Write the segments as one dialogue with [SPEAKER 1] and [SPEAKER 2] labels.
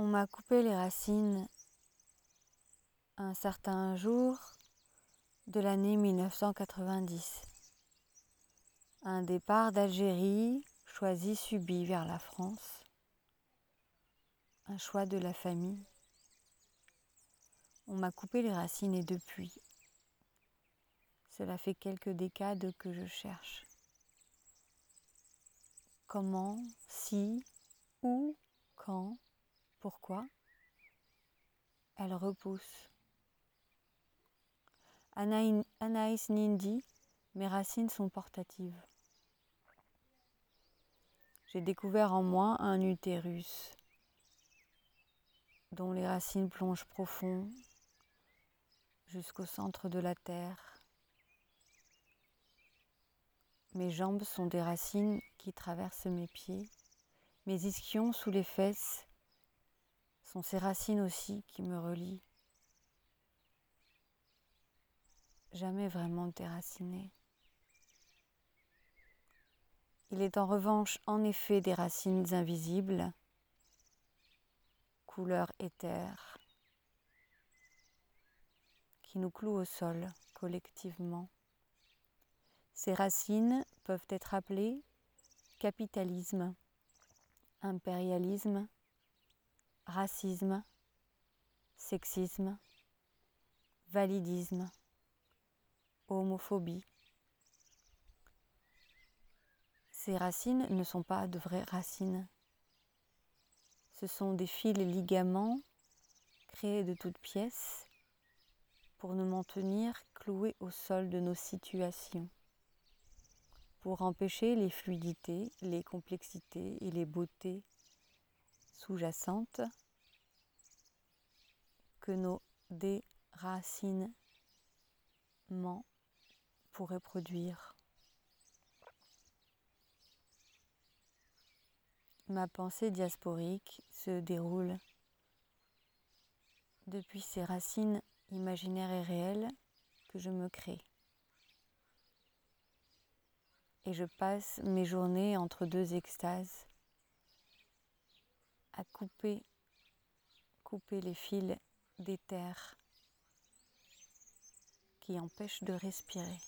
[SPEAKER 1] On m'a coupé les racines un certain jour de l'année 1990. Un départ d'Algérie choisi, subi vers la France. Un choix de la famille. On m'a coupé les racines et depuis, cela fait quelques décades que je cherche. Comment, si, où, quand pourquoi? Elle repousse. Anaïs Nindi, mes racines sont portatives. J'ai découvert en moi un utérus dont les racines plongent profond jusqu'au centre de la terre. Mes jambes sont des racines qui traversent mes pieds, mes ischions sous les fesses sont ces racines aussi qui me relient. Jamais vraiment déracinées. Il est en revanche en effet des racines invisibles, couleur éther, qui nous clouent au sol collectivement. Ces racines peuvent être appelées capitalisme, impérialisme, racisme, sexisme, validisme, homophobie. Ces racines ne sont pas de vraies racines. Ce sont des fils ligaments créés de toutes pièces pour nous maintenir cloués au sol de nos situations, pour empêcher les fluidités, les complexités et les beautés sous-jacente que nos déracinements pourraient produire. Ma pensée diasporique se déroule depuis ces racines imaginaires et réelles que je me crée. Et je passe mes journées entre deux extases à couper, couper les fils des terres qui empêchent de respirer.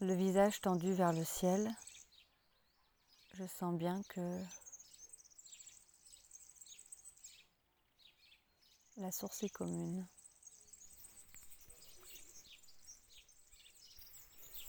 [SPEAKER 1] Le visage tendu vers le ciel, je sens bien que la source est commune.